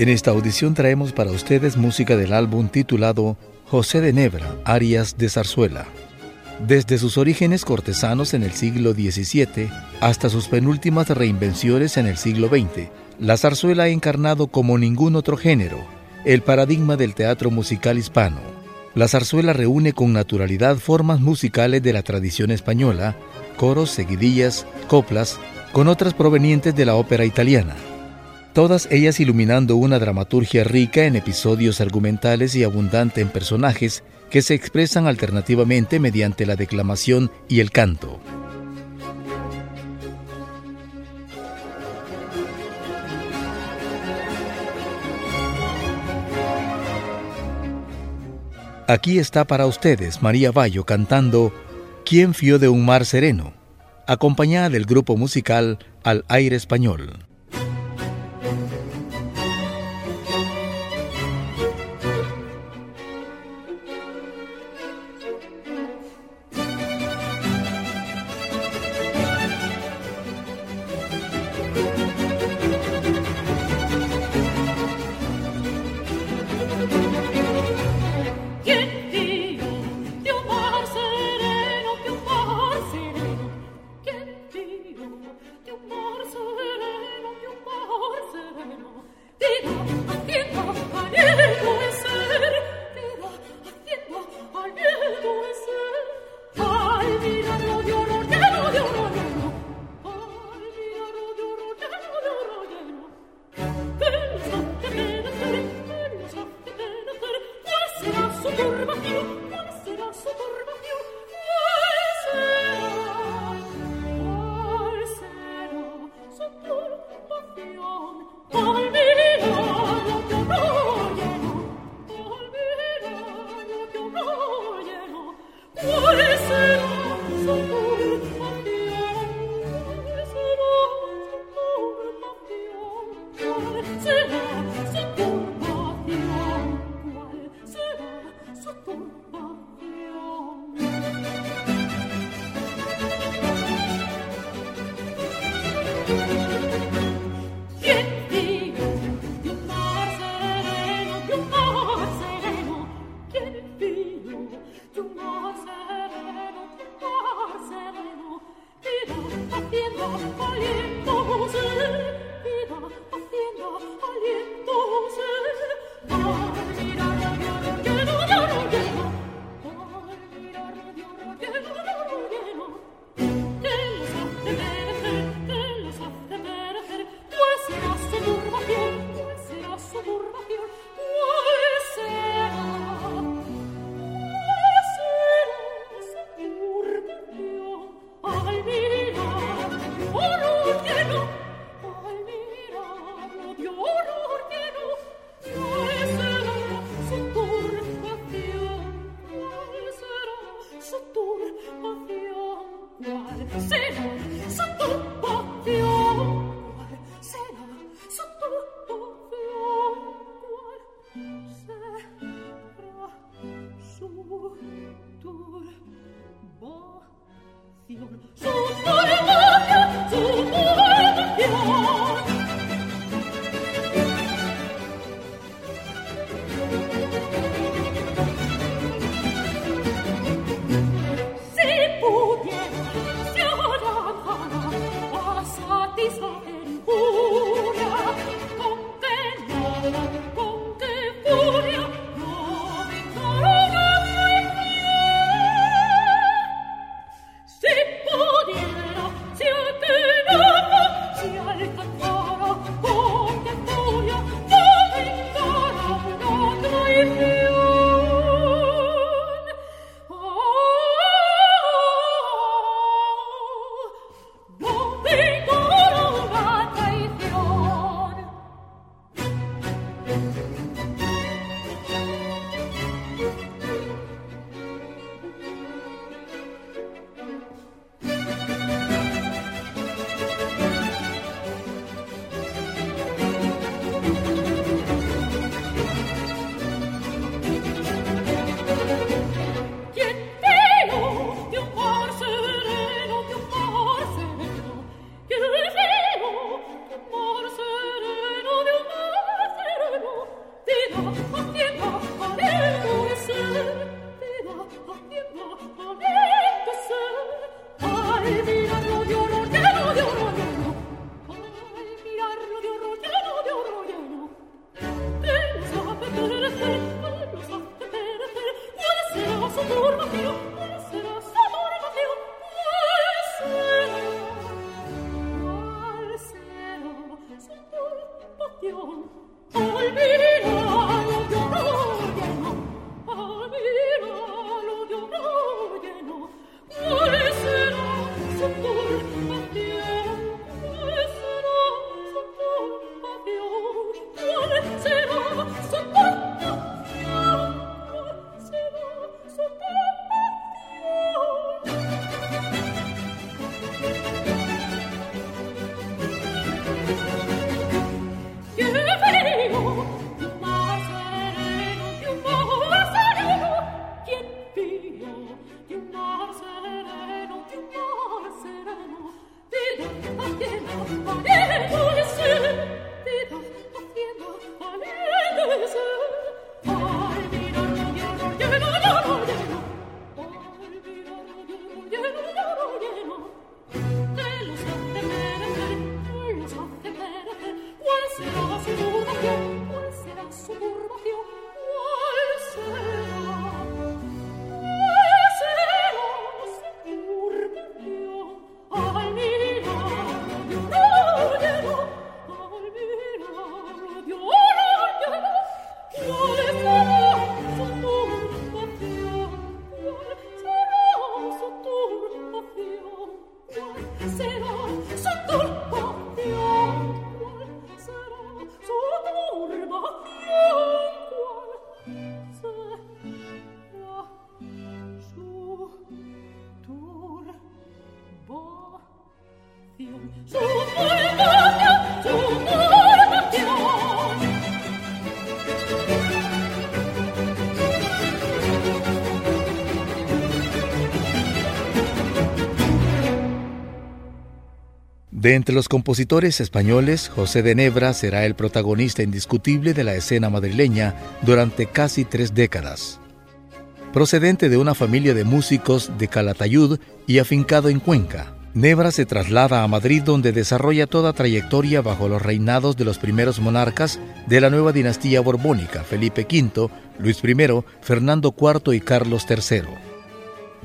En esta audición traemos para ustedes música del álbum titulado José de Nebra, Arias de Zarzuela. Desde sus orígenes cortesanos en el siglo XVII hasta sus penúltimas reinvenciones en el siglo XX, la zarzuela ha encarnado como ningún otro género el paradigma del teatro musical hispano. La zarzuela reúne con naturalidad formas musicales de la tradición española, coros, seguidillas, coplas, con otras provenientes de la ópera italiana todas ellas iluminando una dramaturgia rica en episodios argumentales y abundante en personajes que se expresan alternativamente mediante la declamación y el canto. Aquí está para ustedes María Bayo cantando ¿Quién fió de un mar sereno? acompañada del grupo musical Al Aire Español. De entre los compositores españoles, José de Nebra será el protagonista indiscutible de la escena madrileña durante casi tres décadas. Procedente de una familia de músicos de Calatayud y afincado en Cuenca, Nebra se traslada a Madrid donde desarrolla toda trayectoria bajo los reinados de los primeros monarcas de la nueva dinastía borbónica, Felipe V, Luis I, Fernando IV y Carlos III.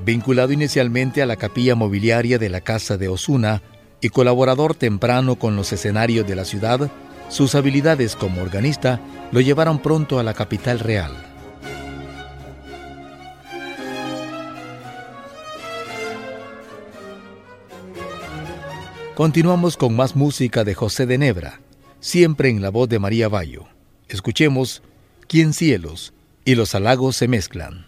Vinculado inicialmente a la capilla mobiliaria de la Casa de Osuna, y colaborador temprano con los escenarios de la ciudad, sus habilidades como organista lo llevaron pronto a la capital real. Continuamos con más música de José de Nebra, siempre en la voz de María Bayo. Escuchemos Quién cielos y los halagos se mezclan.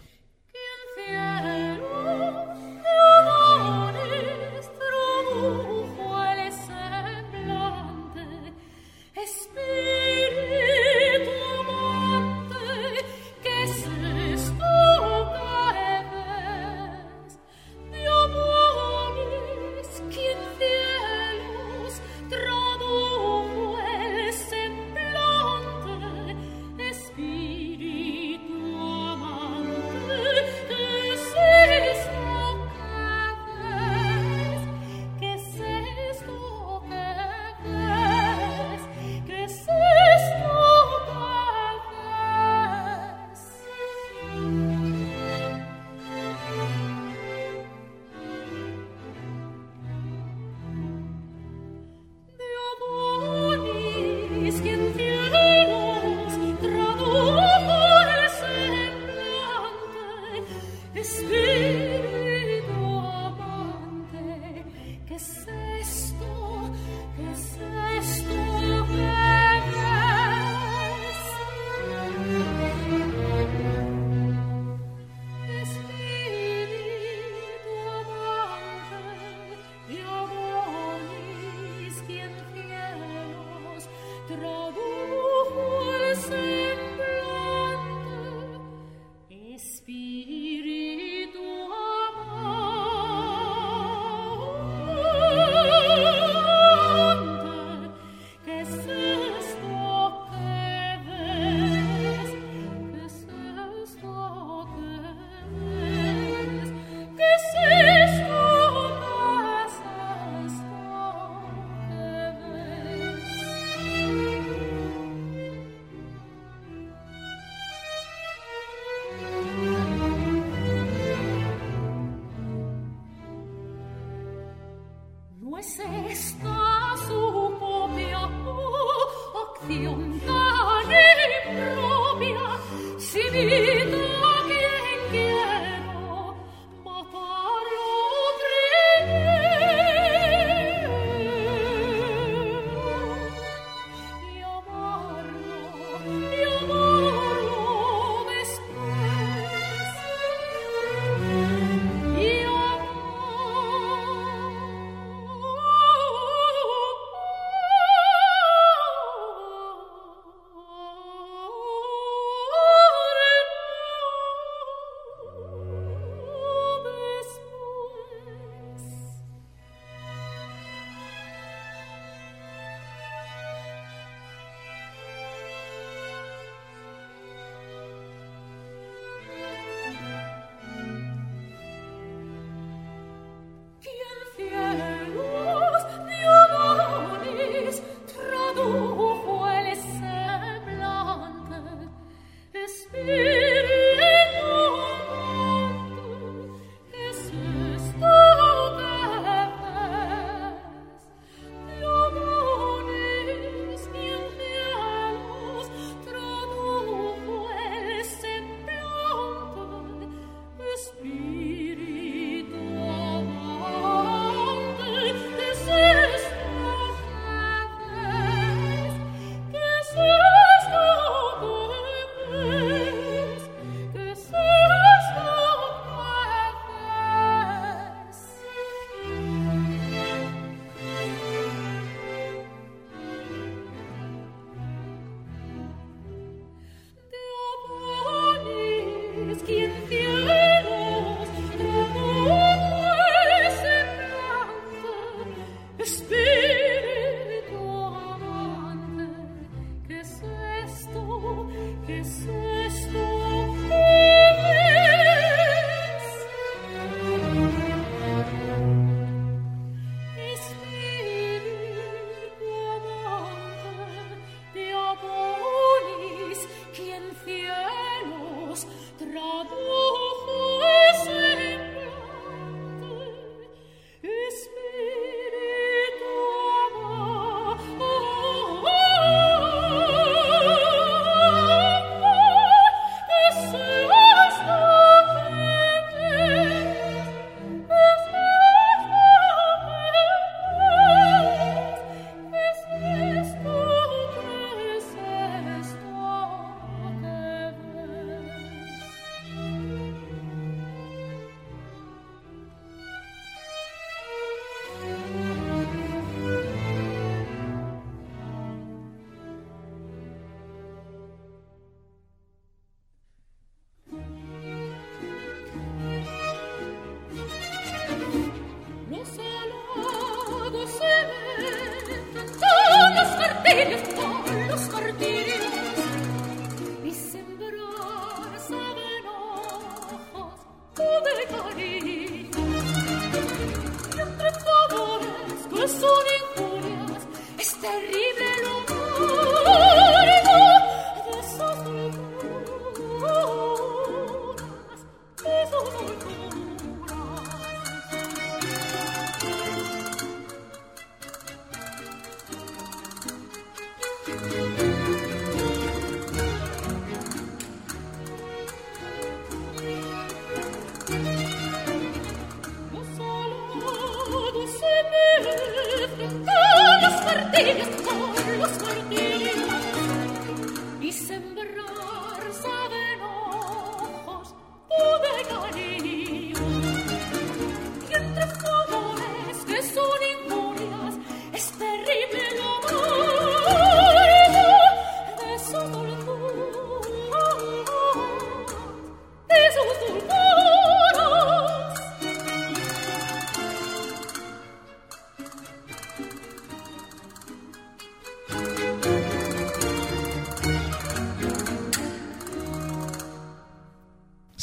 Megan, just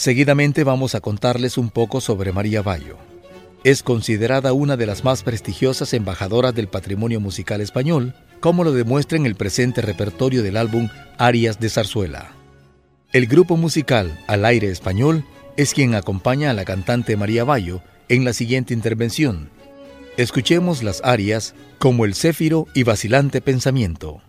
Seguidamente vamos a contarles un poco sobre María Bayo. Es considerada una de las más prestigiosas embajadoras del patrimonio musical español, como lo demuestra en el presente repertorio del álbum Arias de Zarzuela. El grupo musical Al Aire Español es quien acompaña a la cantante María Bayo en la siguiente intervención. Escuchemos las arias como el céfiro y vacilante pensamiento.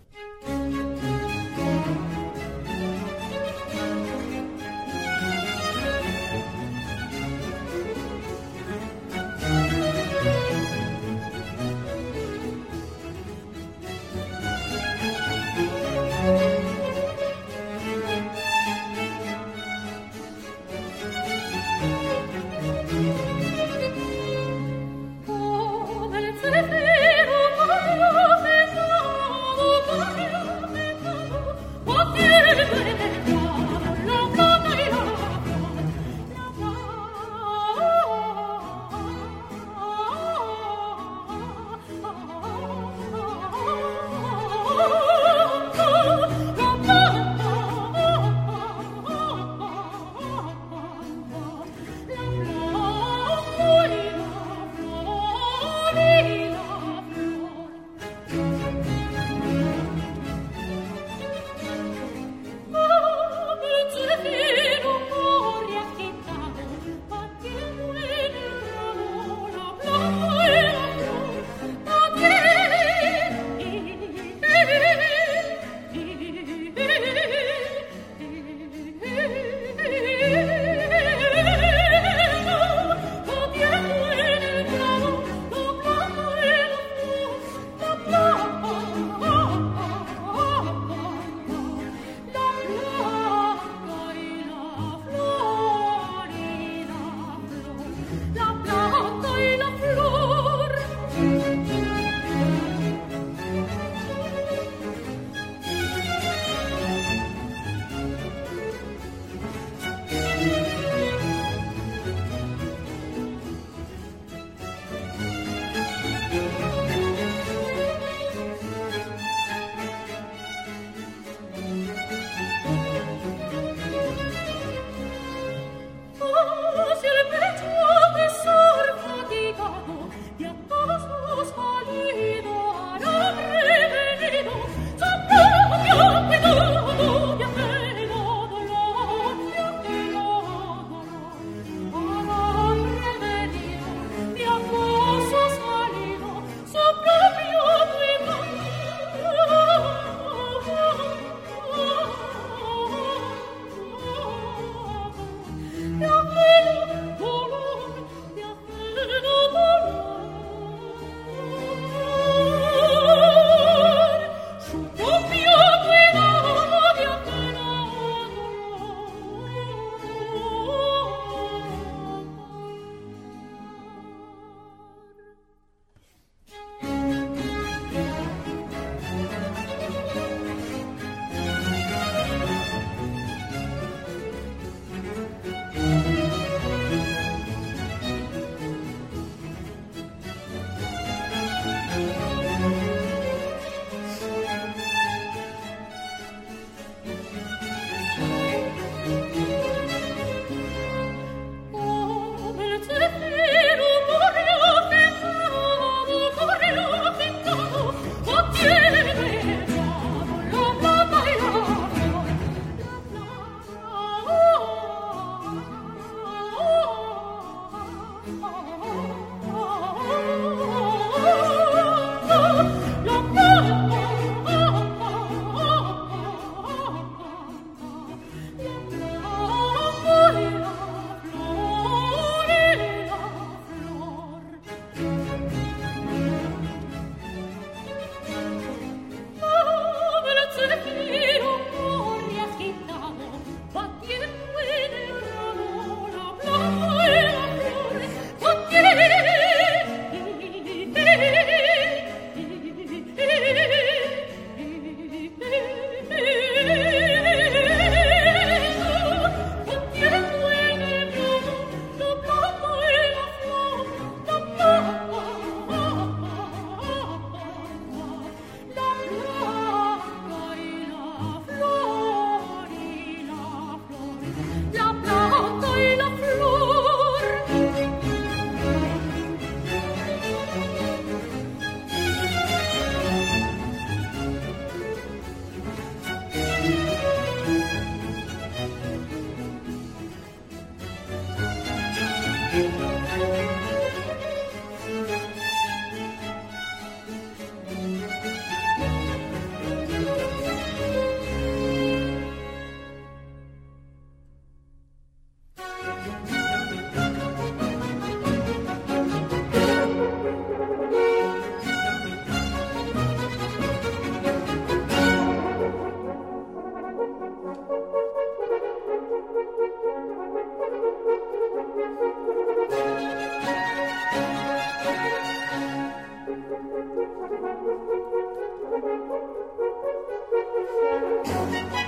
Thank you.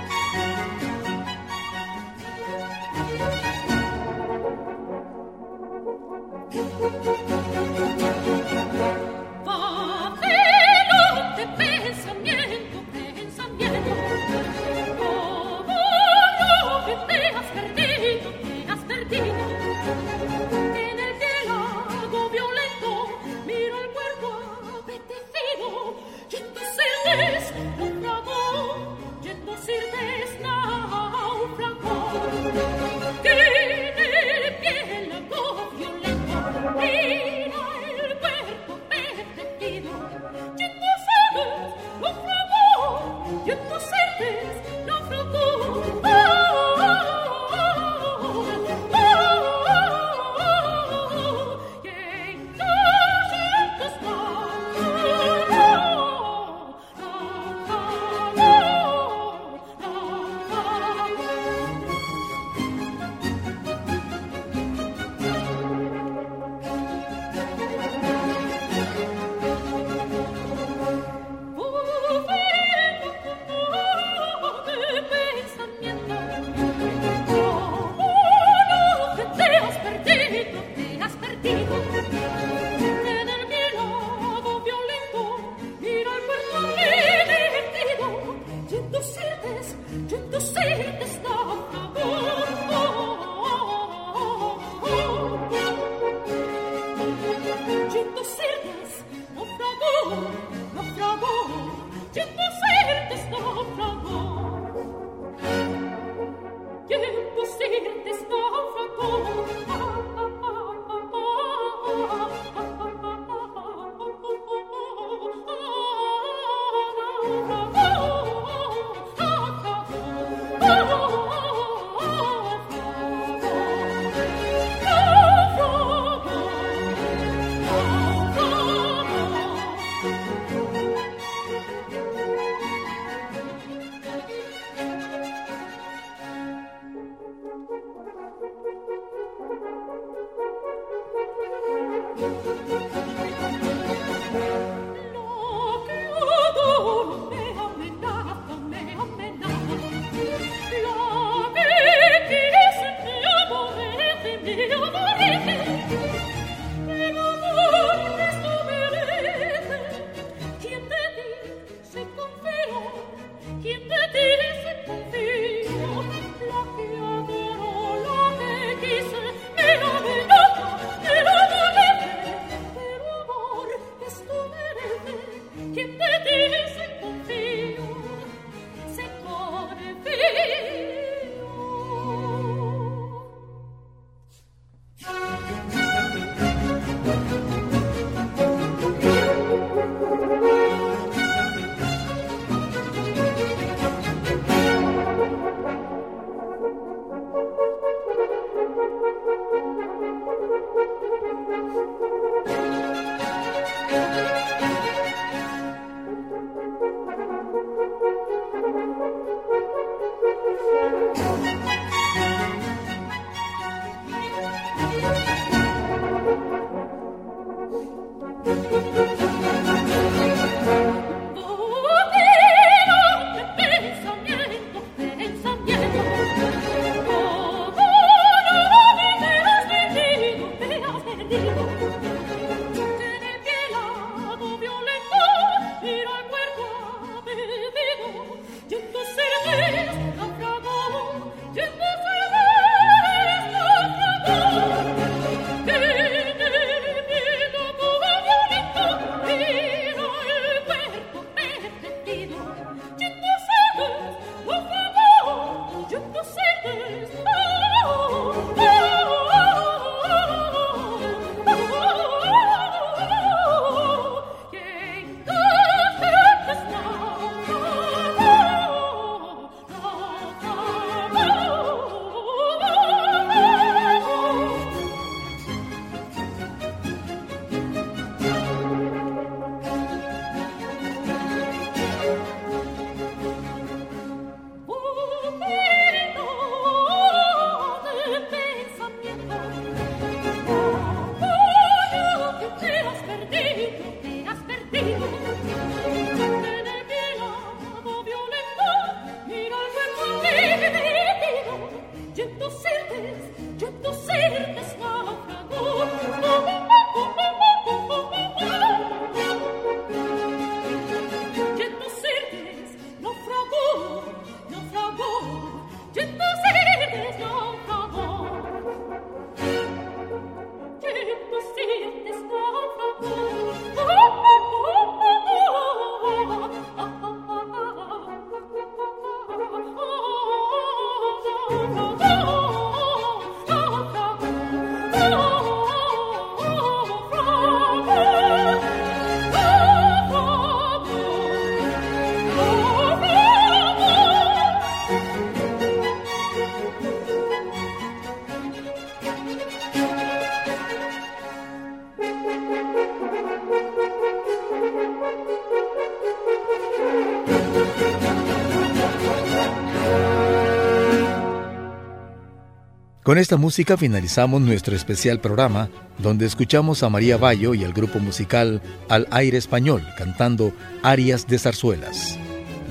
Con esta música finalizamos nuestro especial programa, donde escuchamos a María Bayo y el grupo musical Al Aire Español cantando arias de zarzuelas.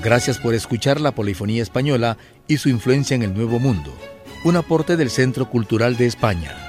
Gracias por escuchar la polifonía española y su influencia en el Nuevo Mundo, un aporte del Centro Cultural de España.